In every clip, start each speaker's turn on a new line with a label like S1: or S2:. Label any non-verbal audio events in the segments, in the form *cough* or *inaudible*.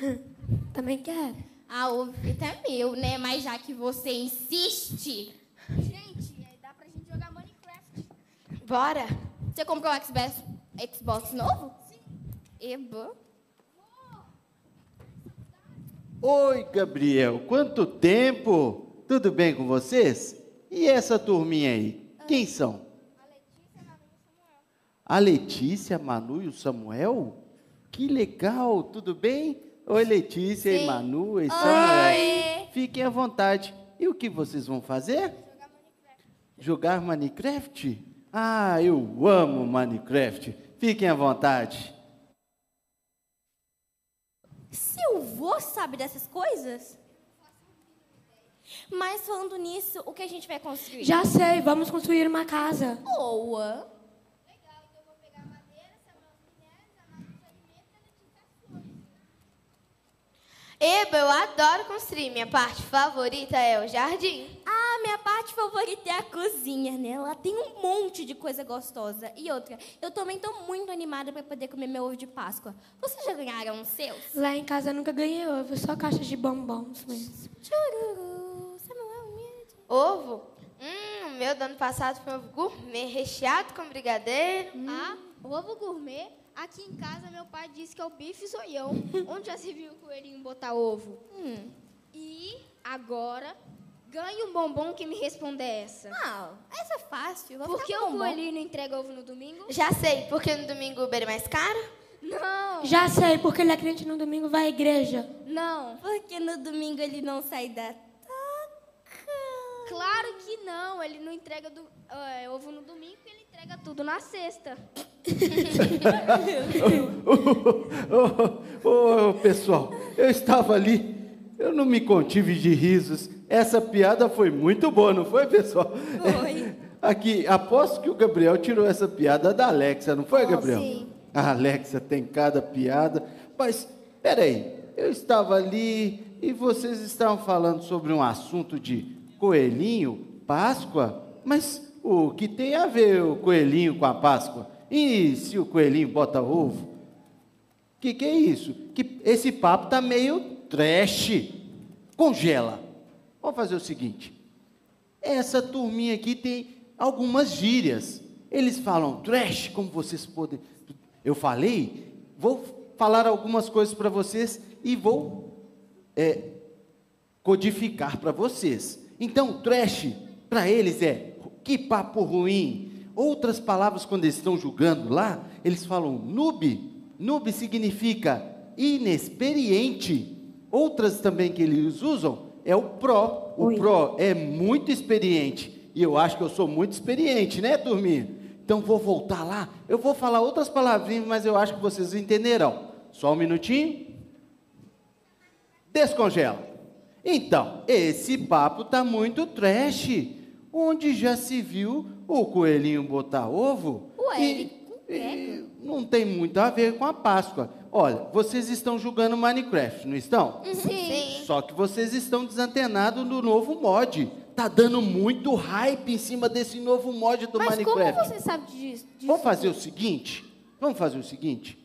S1: *laughs* Também quero.
S2: Ah, o Vitor é meu, né? Mas já que você insiste.
S3: Gente, aí dá pra gente jogar Minecraft.
S1: Bora.
S2: Você comprou um Xbox, Xbox novo? Sim. Eba.
S4: Oi, Gabriel, quanto tempo? Tudo bem com vocês? E essa turminha aí? Quem são? A Letícia, a Manu e o Samuel? Que legal, tudo bem? Oi, Letícia, e
S2: Sim.
S4: Manu e Samuel.
S2: Oi.
S4: Fiquem à vontade. E o que vocês vão fazer? Jogar Minecraft? Ah, eu amo Minecraft. Fiquem à vontade.
S2: Seu vô sabe dessas coisas? Mas falando nisso, o que a gente vai construir?
S1: Já sei, vamos construir uma casa.
S2: Boa.
S5: Eba, eu adoro construir. Minha parte favorita é o jardim.
S2: Ah, minha parte favorita é a cozinha, né? Lá tem um monte de coisa gostosa. E outra, eu também tô muito animada para poder comer meu ovo de Páscoa. Vocês já ganharam os seus?
S1: Lá em casa eu nunca ganhei ovo, só caixas de bombons mesmo.
S2: Chururu, Samuel, minha-
S5: Ovo? Hum, o meu do ano passado foi ovo gourmet, recheado com brigadeiro.
S3: Ah, ovo gourmet. Aqui em casa, meu pai disse que é o bife zoião. Onde já se viu o coelhinho botar ovo?
S2: Hum.
S3: E agora, ganhe um bombom que me responda essa.
S2: Ah, essa é fácil. Vou
S3: Por que o coelhinho não entrega ovo no domingo?
S5: Já sei, porque no domingo o Uber é mais caro?
S3: Não,
S1: Já sei, porque ele é crente no domingo vai à igreja.
S3: não.
S2: Porque no domingo ele não sai da toca.
S3: Claro que não. Ele não entrega do- é, ovo no domingo, ele entrega tudo na sexta.
S4: Ô, ô, ô, pessoal, eu estava ali, eu não me contive de risos. Essa piada foi muito boa, não foi, pessoal?
S2: Foi. *laughs*
S4: Aqui, aposto que o Gabriel tirou essa piada da Alexa, não foi, Gabriel?
S2: sim.
S4: A Alexa tem cada piada. Mas, peraí, eu estava ali e vocês estavam falando sobre um assunto de coelhinho, Páscoa, mas o que tem a ver o coelhinho com a Páscoa? E se o coelhinho bota ovo? Que que é isso? Que esse papo tá meio trash. Congela. Vamos fazer o seguinte. Essa turminha aqui tem algumas gírias. Eles falam trash, como vocês podem. Eu falei, vou falar algumas coisas para vocês e vou é, codificar para vocês. Então, trash para eles é que papo ruim. Outras palavras, quando eles estão julgando lá, eles falam noob. Noob significa inexperiente. Outras também que eles usam é o pro. O
S1: Oi.
S4: pro é muito experiente. E eu acho que eu sou muito experiente, né, turminha? Então vou voltar lá. Eu vou falar outras palavrinhas, mas eu acho que vocês entenderão. Só um minutinho. Descongela. Então, esse papo tá muito trash. Onde já se viu o coelhinho botar ovo?
S2: Ué,
S4: E-
S2: ele
S4: e não tem muito a ver com a Páscoa. Olha, vocês estão jogando Minecraft, não estão?
S5: Sim.
S4: Só que vocês estão desantenados do novo mod. Tá dando muito hype em cima desse novo mod do
S2: Mas como
S4: Minecraft.
S2: você sabe disso? disso?
S4: Vamos fazer o seguinte? Vamos fazer o seguinte?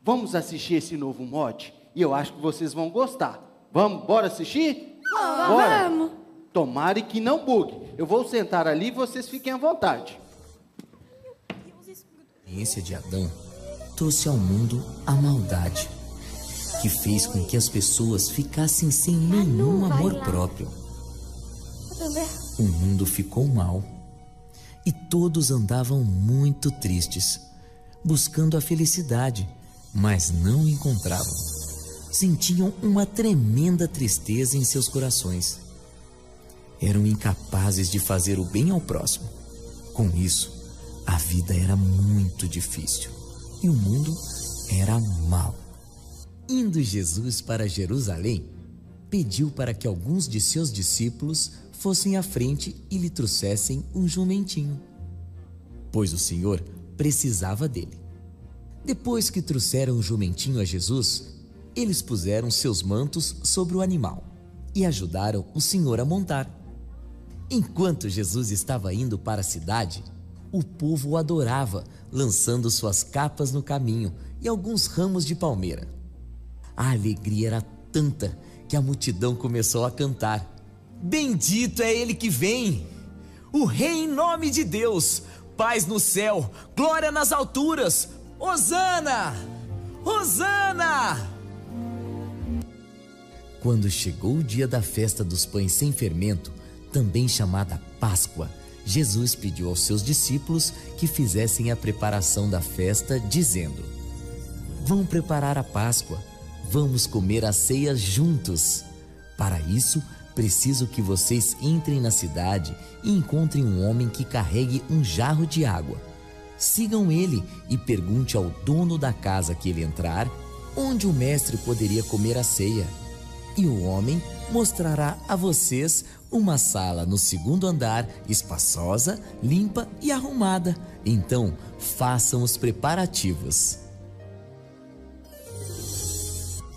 S4: Vamos assistir esse novo mod e eu acho que vocês vão gostar. Vamos, bora assistir? Bora.
S1: Vamos.
S4: Tomara que não bugue. Eu vou sentar ali e vocês fiquem à vontade.
S6: A experiência de Adão trouxe ao mundo a maldade, que fez com que as pessoas ficassem sem nenhum amor próprio. O mundo ficou mal e todos andavam muito tristes, buscando a felicidade, mas não encontravam. Sentiam uma tremenda tristeza em seus corações. Eram incapazes de fazer o bem ao próximo. Com isso, a vida era muito difícil e o mundo era mau. Indo Jesus para Jerusalém, pediu para que alguns de seus discípulos fossem à frente e lhe trouxessem um jumentinho, pois o Senhor precisava dele. Depois que trouxeram o jumentinho a Jesus, eles puseram seus mantos sobre o animal e ajudaram o Senhor a montar. Enquanto Jesus estava indo para a cidade, o povo o adorava, lançando suas capas no caminho e alguns ramos de palmeira. A alegria era tanta que a multidão começou a cantar: Bendito é ele que vem! O Rei em nome de Deus! Paz no céu, glória nas alturas! Hosana! Hosana! Quando chegou o dia da festa dos pães sem fermento, também chamada Páscoa, Jesus pediu aos seus discípulos que fizessem a preparação da festa, dizendo: Vão preparar a Páscoa, vamos comer a ceia juntos. Para isso, preciso que vocês entrem na cidade e encontrem um homem que carregue um jarro de água. Sigam ele e pergunte ao dono da casa que ele entrar onde o mestre poderia comer a ceia e o homem mostrará a vocês uma sala no segundo andar, espaçosa, limpa e arrumada. Então, façam os preparativos.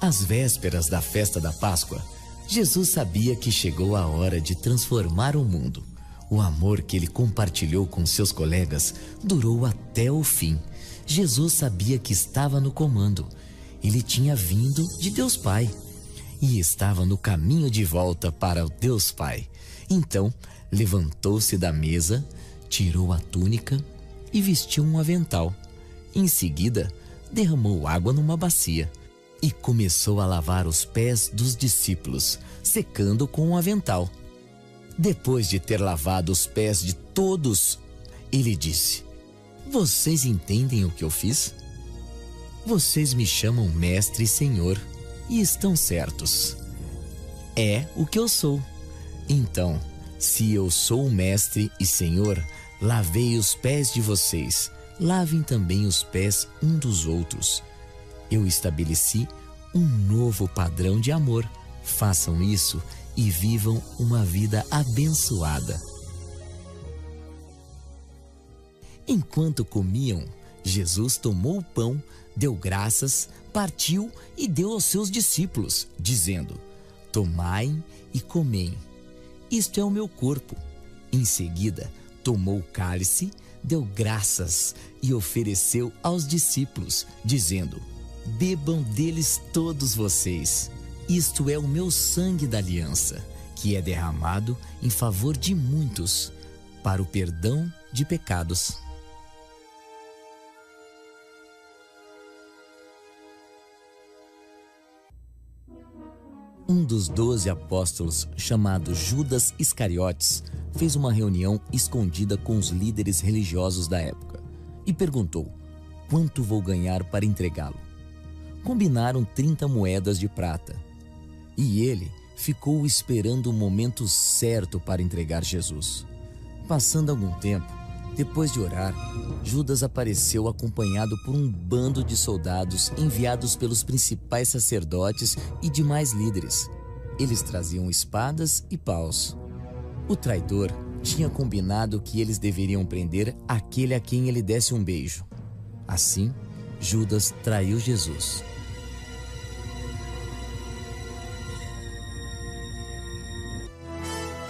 S6: Às vésperas da festa da Páscoa, Jesus sabia que chegou a hora de transformar o mundo. O amor que ele compartilhou com seus colegas durou até o fim. Jesus sabia que estava no comando. Ele tinha vindo de Deus Pai e estava no caminho de volta para o Deus Pai. Então, levantou-se da mesa, tirou a túnica e vestiu um avental. Em seguida, derramou água numa bacia e começou a lavar os pés dos discípulos, secando com o um avental. Depois de ter lavado os pés de todos, ele disse: Vocês entendem o que eu fiz? Vocês me chamam Mestre e Senhor e estão certos. É o que eu sou. Então, se eu sou mestre e senhor, lavei os pés de vocês, lavem também os pés um dos outros. Eu estabeleci um novo padrão de amor. Façam isso e vivam uma vida abençoada. Enquanto comiam, Jesus tomou o pão, deu graças, partiu e deu aos seus discípulos, dizendo: Tomai e comei. Isto é o meu corpo. Em seguida, tomou o cálice, deu graças e ofereceu aos discípulos, dizendo: Bebam deles todos vocês. Isto é o meu sangue da aliança, que é derramado em favor de muitos, para o perdão de pecados. Um dos doze apóstolos, chamado Judas Iscariotes, fez uma reunião escondida com os líderes religiosos da época e perguntou: Quanto vou ganhar para entregá-lo? Combinaram 30 moedas de prata. E ele ficou esperando o momento certo para entregar Jesus. Passando algum tempo, depois de orar, Judas apareceu acompanhado por um bando de soldados enviados pelos principais sacerdotes e demais líderes. Eles traziam espadas e paus. O traidor tinha combinado que eles deveriam prender aquele a quem ele desse um beijo. Assim, Judas traiu Jesus.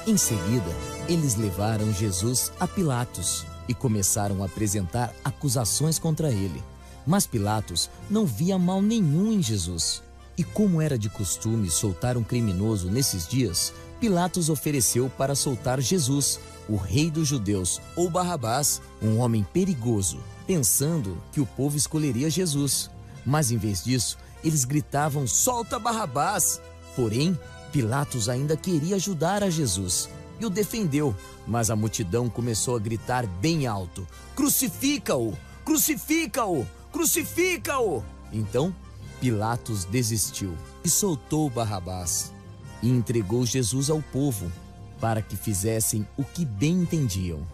S6: Em seguida, eles levaram Jesus a Pilatos e começaram a apresentar acusações contra ele. Mas Pilatos não via mal nenhum em Jesus. E como era de costume soltar um criminoso nesses dias, Pilatos ofereceu para soltar Jesus, o rei dos judeus, ou Barrabás, um homem perigoso, pensando que o povo escolheria Jesus. Mas em vez disso, eles gritavam: Solta Barrabás! Porém, Pilatos ainda queria ajudar a Jesus e o defendeu, mas a multidão começou a gritar bem alto: Crucifica-o! Crucifica-o! Crucifica-o! Então Pilatos desistiu e soltou Barrabás e entregou Jesus ao povo para que fizessem o que bem entendiam.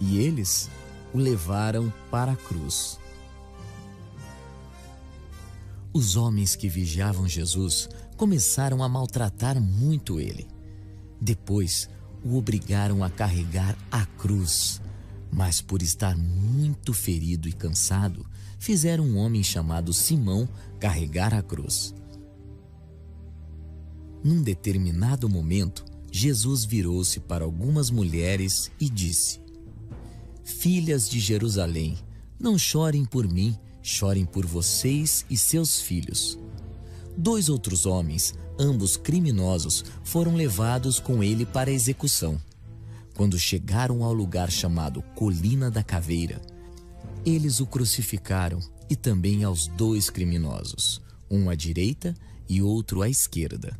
S6: E eles o levaram para a cruz. Os homens que vigiavam Jesus começaram a maltratar muito ele. Depois, o obrigaram a carregar a cruz. Mas por estar muito ferido e cansado, fizeram um homem chamado Simão carregar a cruz. Num determinado momento, Jesus virou-se para algumas mulheres e disse: Filhas de Jerusalém, não chorem por mim, chorem por vocês e seus filhos. Dois outros homens, ambos criminosos, foram levados com ele para a execução. Quando chegaram ao lugar chamado Colina da Caveira, eles o crucificaram e também aos dois criminosos, um à direita e outro à esquerda.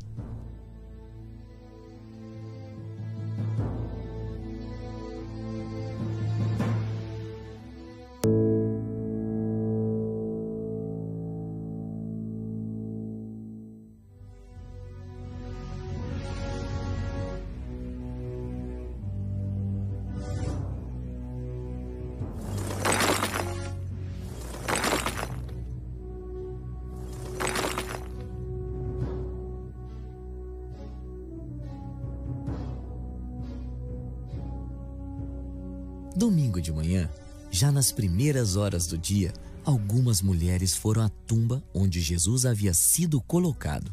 S6: Nas primeiras horas do dia, algumas mulheres foram à tumba onde Jesus havia sido colocado.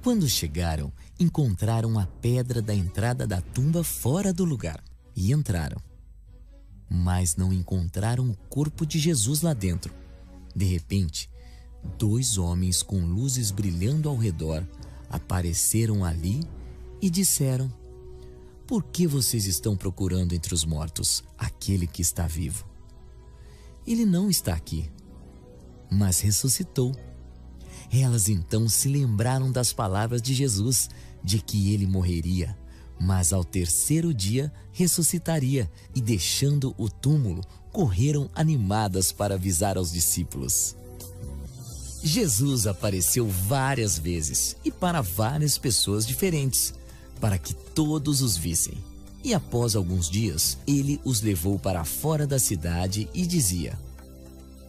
S6: Quando chegaram, encontraram a pedra da entrada da tumba fora do lugar e entraram. Mas não encontraram o corpo de Jesus lá dentro. De repente, dois homens com luzes brilhando ao redor apareceram ali e disseram: por que vocês estão procurando entre os mortos aquele que está vivo? Ele não está aqui, mas ressuscitou. Elas então se lembraram das palavras de Jesus, de que ele morreria, mas ao terceiro dia ressuscitaria, e deixando o túmulo, correram animadas para avisar aos discípulos. Jesus apareceu várias vezes e para várias pessoas diferentes para que todos os vissem. E após alguns dias, ele os levou para fora da cidade e dizia: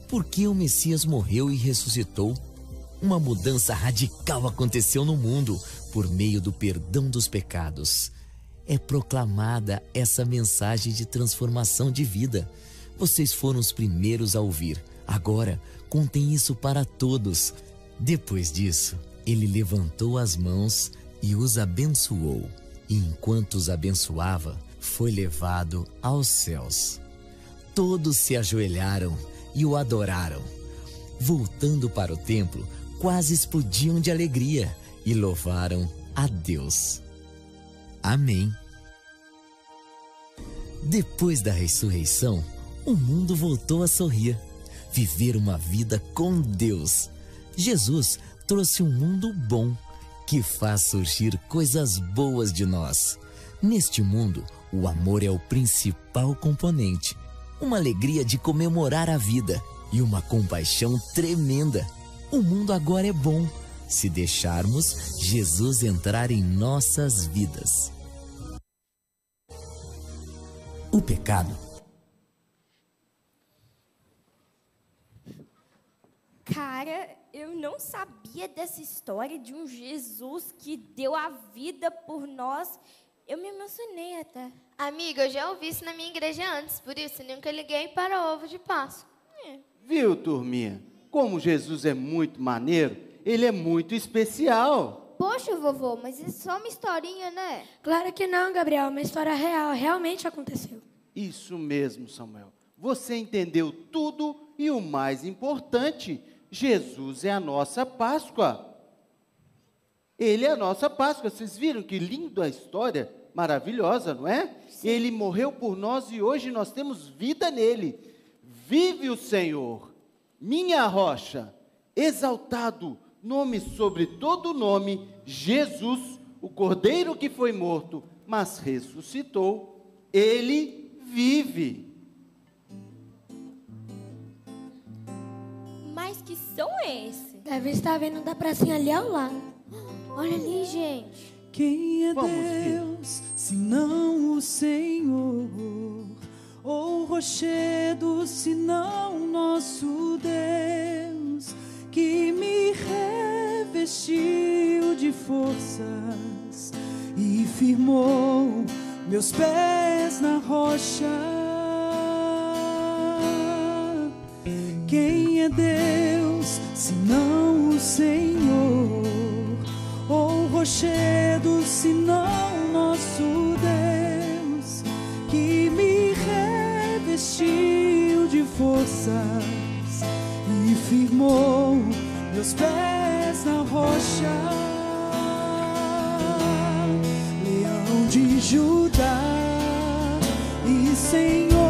S6: Por que o Messias morreu e ressuscitou? Uma mudança radical aconteceu no mundo por meio do perdão dos pecados. É proclamada essa mensagem de transformação de vida. Vocês foram os primeiros a ouvir. Agora, contem isso para todos. Depois disso, ele levantou as mãos e os abençoou, e enquanto os abençoava, foi levado aos céus. Todos se ajoelharam e o adoraram. Voltando para o templo, quase explodiam de alegria e louvaram a Deus. Amém. Depois da ressurreição, o mundo voltou a sorrir, viver uma vida com Deus. Jesus trouxe um mundo bom que faz surgir coisas boas de nós. Neste mundo, o amor é o principal componente, uma alegria de comemorar a vida e uma compaixão tremenda. O mundo agora é bom se deixarmos Jesus entrar em nossas vidas. O pecado
S2: Cara, eu não sabia dessa história de um Jesus que deu a vida por nós. Eu me emocionei até.
S5: Amiga, eu já ouvi isso na minha igreja antes, por isso nunca liguei para o ovo de Páscoa.
S2: É.
S4: Viu, turminha? Como Jesus é muito maneiro, ele é muito especial.
S3: Poxa, vovô, mas é só uma historinha, né?
S1: Claro que não, Gabriel. Uma história real. Realmente aconteceu.
S4: Isso mesmo, Samuel. Você entendeu tudo e o mais importante, Jesus é a nossa Páscoa. Ele é a nossa Páscoa. Vocês viram que lindo a história? Maravilhosa, não é? Sim. Ele morreu por nós e hoje nós temos vida nele. Vive o Senhor, minha rocha, exaltado, nome sobre todo nome, Jesus, o Cordeiro que foi morto, mas ressuscitou. Ele vive.
S2: Mas que som é esse?
S1: Deve estar vendo da pracinha ali ao lado.
S3: Olha ali, gente.
S7: Quem é
S4: Vamos
S7: Deus, senão o Senhor? Ou rochedo, senão nosso Deus, que me revestiu de forças e firmou meus pés na rocha. Quem é Deus, senão o Senhor? Ou rochedo, senão nosso Deus, que me revestiu de forças e firmou meus pés na rocha. rocha, leão de Judá e Senhor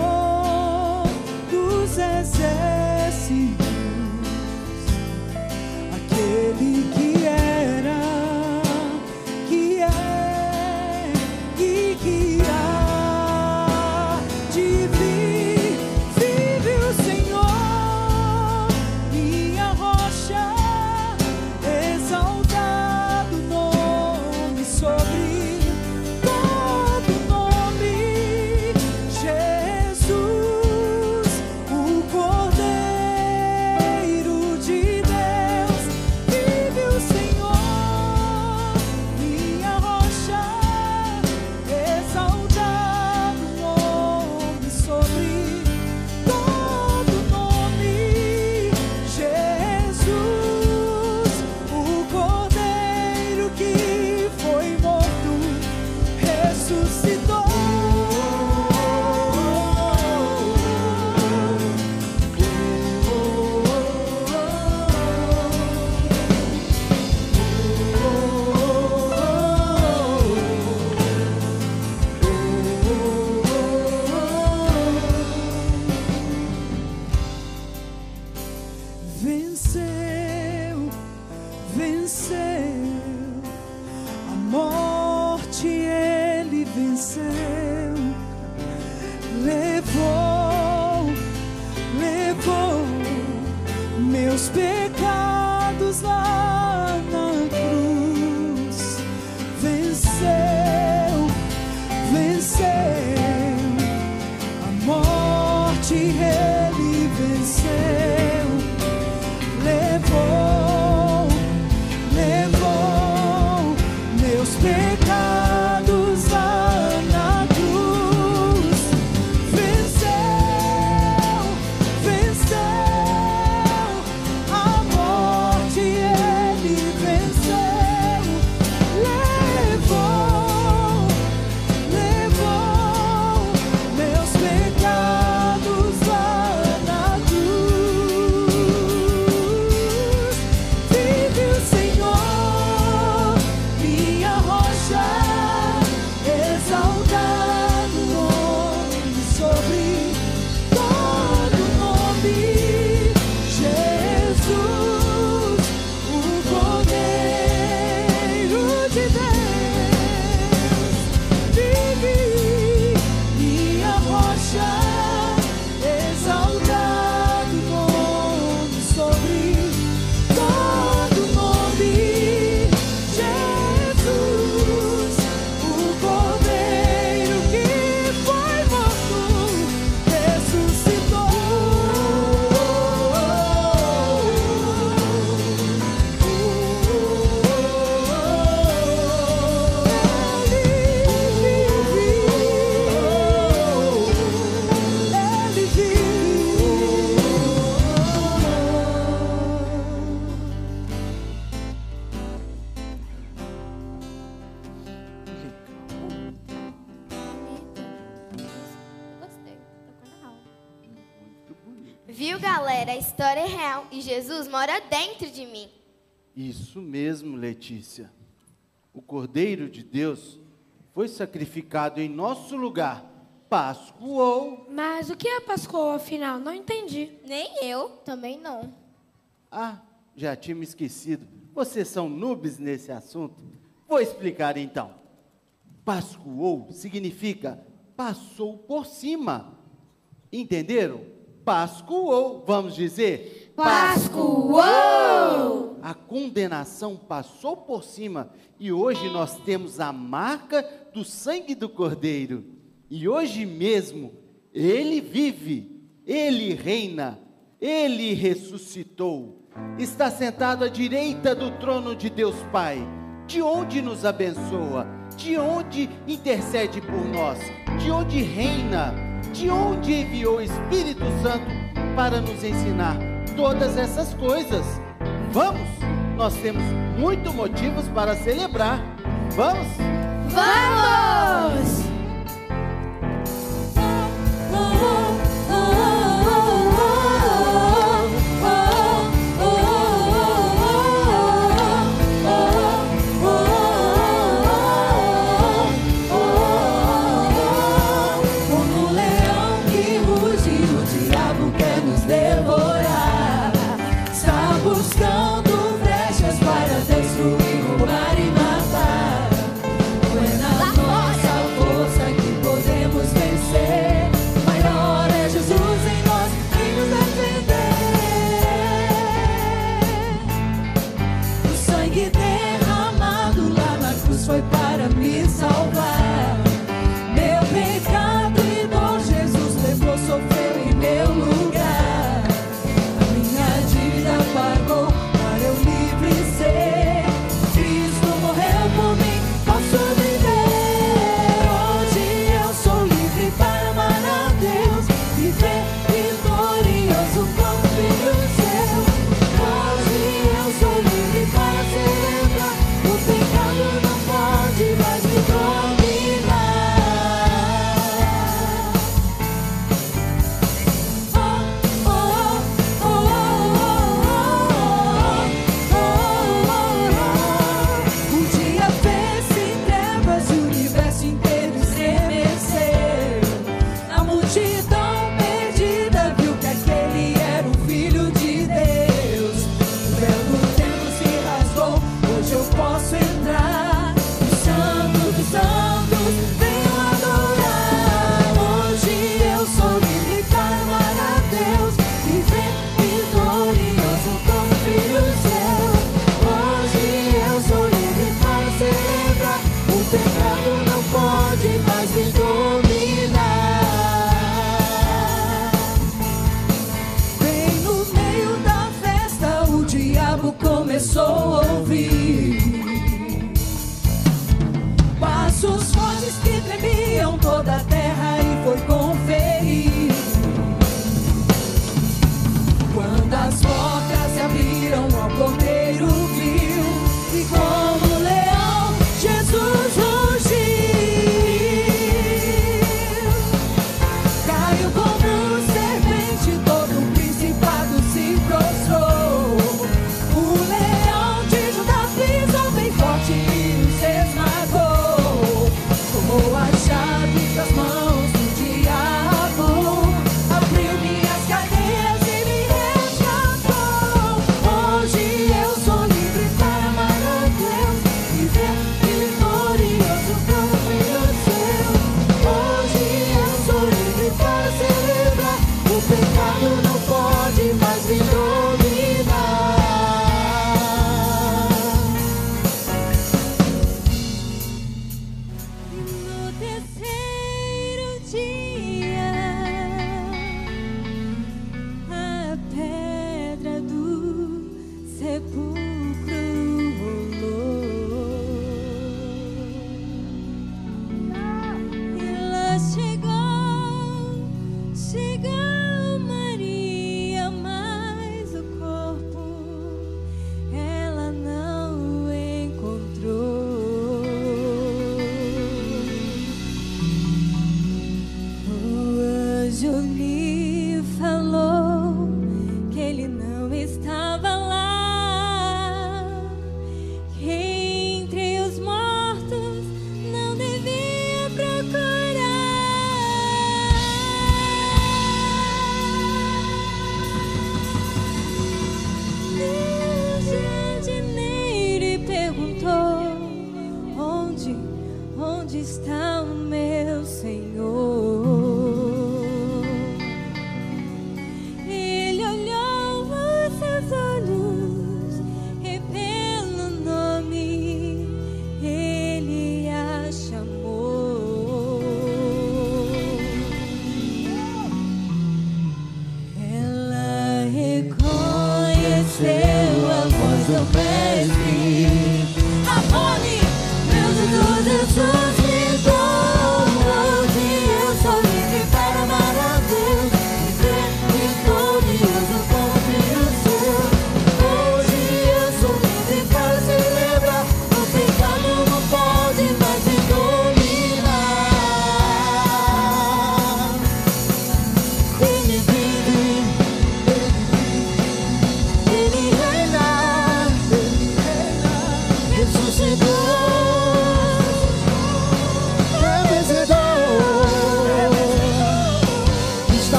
S4: Isso mesmo, Letícia. O Cordeiro de Deus foi sacrificado em nosso lugar. Pascoou.
S1: Mas o que é Pascoa, afinal? Não entendi.
S2: Nem eu.
S3: Também não.
S4: Ah, já tinha me esquecido. Vocês são noobs nesse assunto? Vou explicar então. Pascoou significa passou por cima. Entenderam? Pascoou, vamos dizer.
S1: Pascoou!
S4: A condenação passou por cima e hoje nós temos a marca do sangue do Cordeiro. E hoje mesmo ele vive, ele reina, ele ressuscitou. Está sentado à direita do trono de Deus Pai, de onde nos abençoa, de onde intercede por nós, de onde reina, de onde enviou o Espírito Santo para nos ensinar todas essas coisas. Vamos? Nós temos muitos motivos para celebrar. Vamos?
S1: Vamos!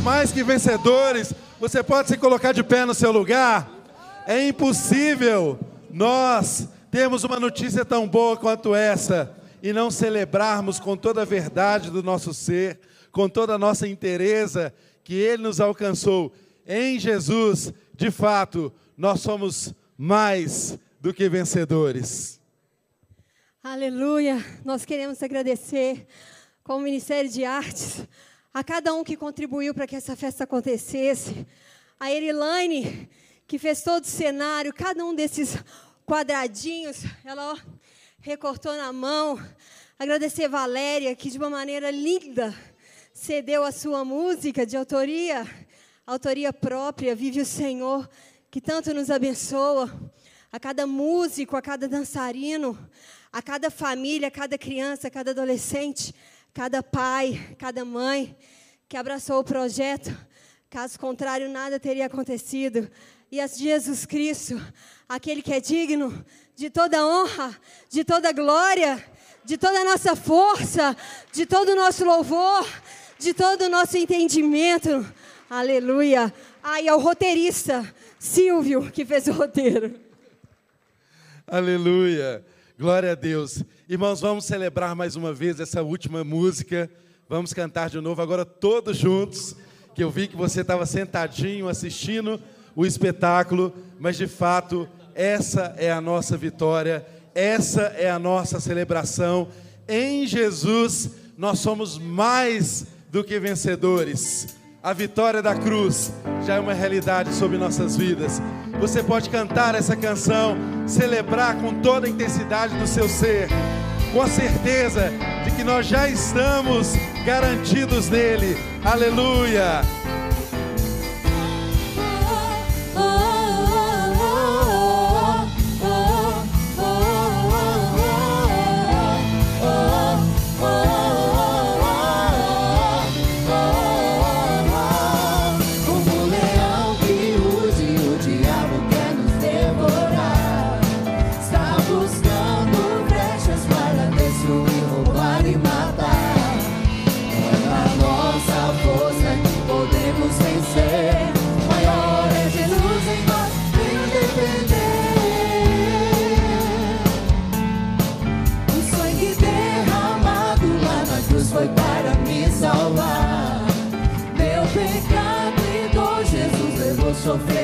S7: Mais que
S8: vencedores. Você pode se colocar de pé no seu lugar. É impossível nós termos uma notícia tão boa quanto essa e não celebrarmos com toda a verdade do nosso ser, com toda a nossa inteireza que Ele nos alcançou. Em Jesus, de fato, nós somos mais do que vencedores.
S9: Aleluia! Nós queremos agradecer como Ministério de Artes a cada um que contribuiu para que essa festa acontecesse. A Erilane, que fez todo o cenário, cada um desses quadradinhos, ela ó, recortou na mão. Agradecer Valéria, que de uma maneira linda cedeu a sua música de autoria, autoria própria, Vive o Senhor, que tanto nos abençoa. A cada músico, a cada dançarino, a cada família, a cada criança, a cada adolescente, cada pai, cada mãe que abraçou o projeto. Caso contrário, nada teria acontecido. E a Jesus Cristo, aquele que é digno de toda honra, de toda glória, de toda a nossa força, de todo o nosso louvor, de todo o nosso entendimento. Aleluia. Ah, e ao roteirista, Silvio, que fez o roteiro.
S8: Aleluia. Glória a Deus. Irmãos, vamos celebrar mais uma vez essa última música. Vamos cantar de novo agora todos juntos. Que eu vi que você estava sentadinho assistindo o espetáculo, mas de fato, essa é a nossa vitória, essa é a nossa celebração. Em Jesus, nós somos mais do que vencedores. A vitória da cruz já é uma realidade sobre nossas vidas. Você pode cantar essa canção, celebrar com toda a intensidade do seu ser, com a certeza de que nós já estamos garantidos nele. Aleluia!
S7: Levou,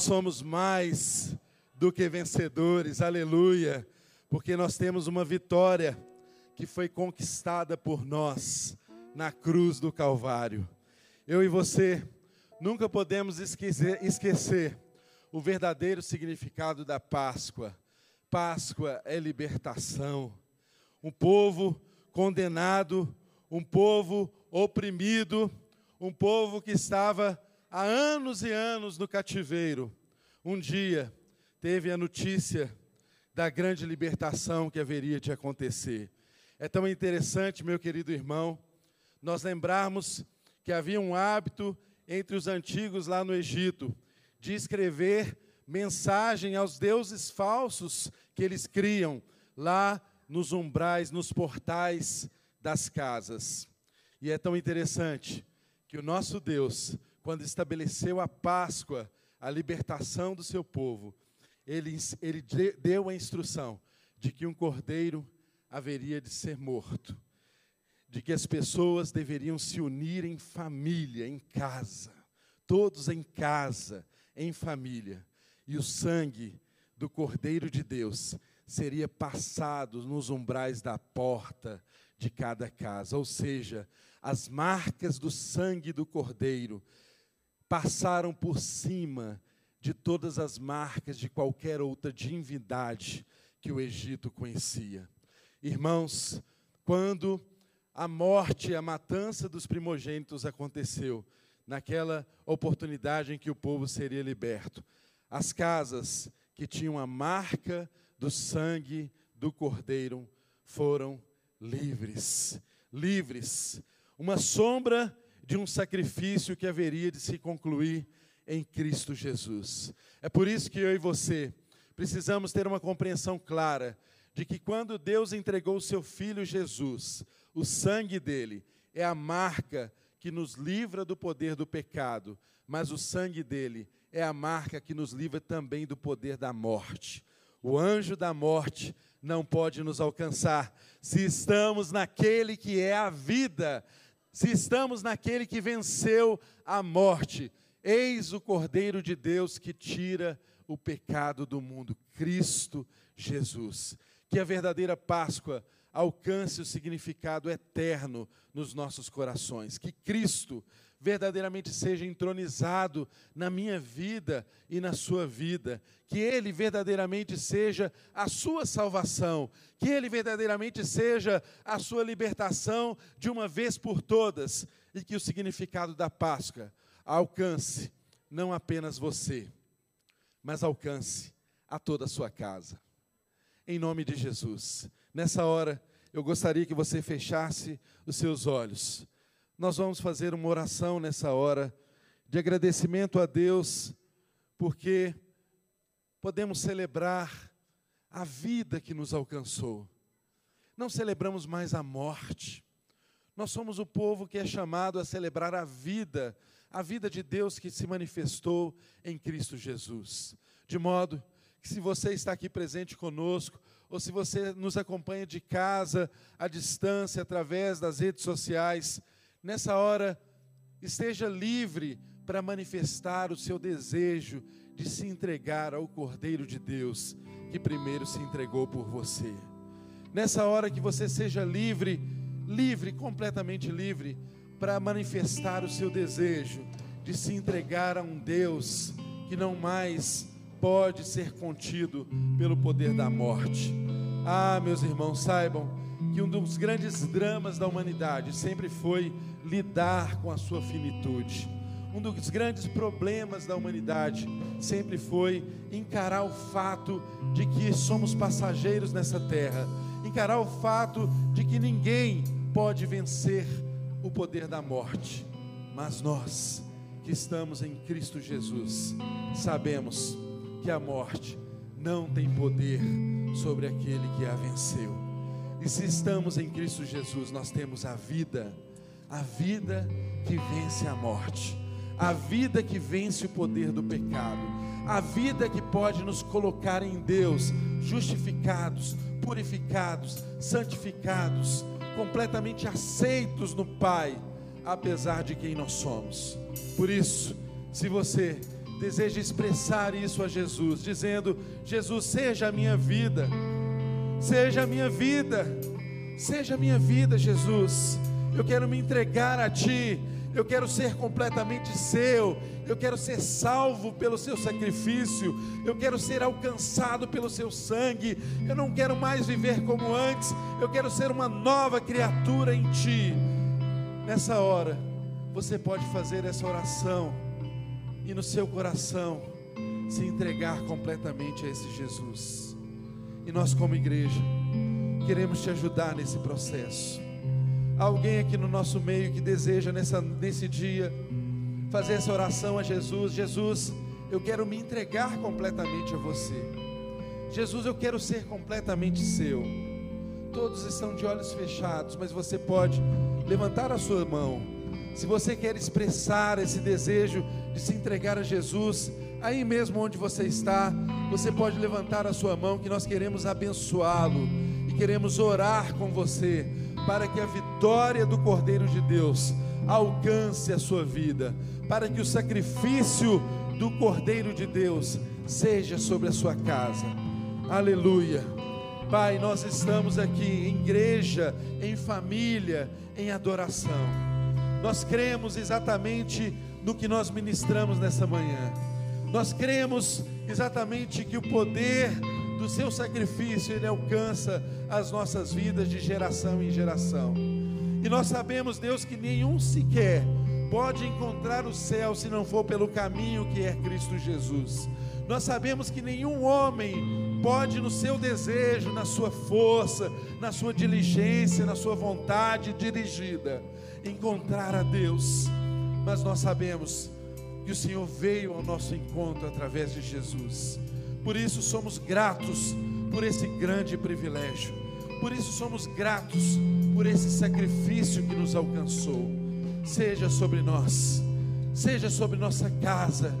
S8: somos mais do que vencedores, aleluia, porque nós temos uma vitória que foi conquistada por nós na cruz do Calvário. Eu e você nunca podemos esquecer, esquecer o verdadeiro significado da Páscoa. Páscoa é libertação. Um povo condenado, um povo oprimido, um povo que estava há anos e anos no cativeiro. Um dia teve a notícia da grande libertação que haveria de acontecer. É tão interessante, meu querido irmão, nós lembrarmos que havia um hábito entre os antigos lá no Egito de escrever mensagem aos deuses falsos que eles criam lá nos umbrais, nos portais das casas. E é tão interessante que o nosso Deus, quando estabeleceu a Páscoa, a libertação do seu povo, ele, ele de- deu a instrução de que um cordeiro haveria de ser morto, de que as pessoas deveriam se unir em família, em casa, todos em casa, em família, e o sangue do Cordeiro de Deus seria passado nos umbrais da porta de cada casa, ou seja, as marcas do sangue do Cordeiro passaram por cima de todas as marcas de qualquer outra divindade que o Egito conhecia. Irmãos, quando a morte, a matança dos primogênitos aconteceu, naquela oportunidade em que o povo seria liberto, as casas que tinham a marca do sangue do Cordeiro foram livres. Livres. Uma sombra de um sacrifício que haveria de se concluir em Cristo Jesus. É por isso que eu e você precisamos ter uma compreensão clara de que quando Deus entregou o seu filho Jesus, o sangue dele é a marca que nos livra do poder do pecado, mas o sangue dele é a marca que nos livra também do poder da morte. O anjo da morte não pode nos alcançar se estamos naquele que é a vida, se estamos naquele que venceu a morte. Eis o Cordeiro de Deus que tira o pecado do mundo, Cristo Jesus. Que a verdadeira Páscoa alcance o significado eterno nos nossos corações. Que Cristo verdadeiramente seja entronizado na minha vida e na sua vida. Que Ele verdadeiramente seja a sua salvação. Que Ele verdadeiramente seja a sua libertação de uma vez por todas. E que o significado da Páscoa alcance não apenas você, mas alcance a toda a sua casa. Em nome de Jesus. Nessa hora, eu gostaria que você fechasse os seus olhos. Nós vamos fazer uma oração nessa hora de agradecimento a Deus, porque podemos celebrar a vida que nos alcançou. Não celebramos mais a morte. Nós somos o povo que é chamado a celebrar a vida, a vida de Deus que se manifestou em Cristo Jesus. De modo que, se você está aqui presente conosco, ou se você nos acompanha de casa, à distância, através das redes sociais, nessa hora, esteja livre para manifestar o seu desejo de se entregar ao Cordeiro de Deus, que primeiro se entregou por você. Nessa hora que você seja livre, livre, completamente livre, para manifestar o seu desejo de se entregar a um Deus que não mais pode ser contido pelo poder da morte. Ah, meus irmãos, saibam que um dos grandes dramas da humanidade sempre foi lidar com a sua finitude. Um dos grandes problemas da humanidade sempre foi encarar o fato de que somos passageiros nessa terra, encarar o fato de que ninguém pode vencer o poder da morte. Mas nós, que estamos em Cristo Jesus, sabemos que a morte não tem poder sobre aquele que a venceu. E se estamos em Cristo Jesus, nós temos a vida, a vida que vence a morte, a vida que vence o poder do pecado, a vida que pode nos colocar em Deus, justificados, purificados, santificados, completamente aceitos no Pai, apesar de quem nós somos. Por isso, se você deseja expressar isso a Jesus, dizendo: Jesus, seja a minha vida, seja a minha vida, seja a minha vida, Jesus. Eu quero me entregar a Ti, eu quero ser completamente seu, Eu quero ser salvo pelo seu sacrifício. Eu quero ser alcançado pelo seu sangue. Eu não quero mais viver como antes. Eu quero ser uma nova criatura em ti. Nessa hora, você pode fazer essa oração e no seu coração se entregar completamente a esse Jesus. E nós, como igreja, queremos te ajudar nesse processo. Há alguém aqui no nosso meio que deseja nessa, nesse dia fazer essa oração a Jesus: Jesus, eu quero me entregar completamente a você. Jesus, eu quero ser completamente seu. Todos estão de olhos fechados, mas você pode levantar a sua mão. Se você quer expressar esse desejo de se entregar a Jesus, aí mesmo onde você está, você pode levantar a sua mão que nós queremos abençoá-lo e queremos orar com você para que a vitória do Cordeiro de Deus alcance a sua vida, para que o sacrifício do Cordeiro de Deus seja sobre a sua casa. Aleluia. Pai, nós estamos aqui em igreja, em família, em adoração. Nós cremos exatamente no que nós ministramos nessa manhã. Nós cremos exatamente que o poder do seu sacrifício ele alcança as nossas vidas de geração em geração. E nós sabemos, Deus, que nenhum sequer pode encontrar o céu se não for pelo caminho que é Cristo Jesus. Nós sabemos que nenhum homem pode, no seu desejo, na sua força, na sua diligência, na sua vontade dirigida, encontrar a Deus. Mas nós sabemos que o Senhor veio ao nosso encontro através de Jesus. Por isso somos gratos por esse grande privilégio. Por isso somos gratos por esse sacrifício que nos alcançou. Seja sobre nós, seja sobre nossa casa.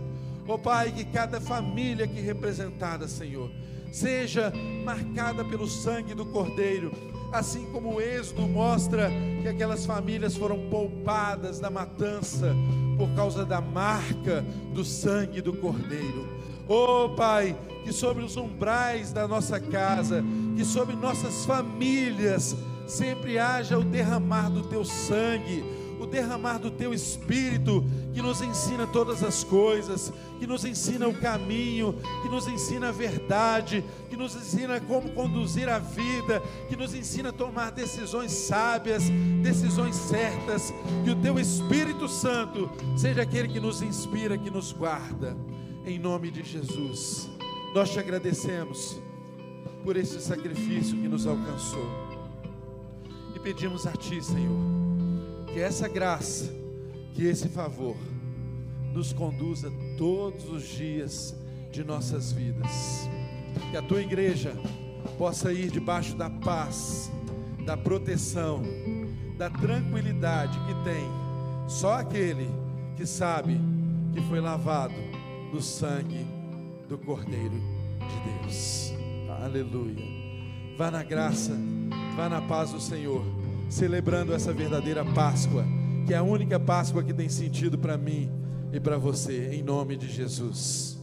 S8: Ó Pai, que cada família aqui representada, Senhor, seja marcada pelo sangue do Cordeiro, assim como o Êxodo mostra que aquelas famílias foram poupadas da matança por causa da marca do sangue do Cordeiro. Oh Pai, que sobre os umbrais da nossa casa, que sobre nossas famílias, sempre haja o derramar do teu sangue, o derramar do teu espírito, que nos ensina todas as coisas, que nos ensina o caminho, que nos ensina a verdade, que nos ensina como conduzir a vida, que nos ensina a tomar decisões sábias, decisões certas, que o teu Espírito Santo seja aquele que nos inspira, que nos guarda, em nome de Jesus. Nós te agradecemos por esse sacrifício que nos alcançou. E pedimos a Ti, Senhor, que essa graça, que esse favor, nos conduza todos os dias de nossas vidas. Que a Tua igreja possa ir debaixo da paz, da proteção, da tranquilidade que tem só aquele que sabe que foi lavado no sangue do Cordeiro de Deus. Aleluia. Vá na graça, vá na paz do Senhor, celebrando essa verdadeira Páscoa, que é a única Páscoa que tem sentido para mim e para você, em nome de Jesus.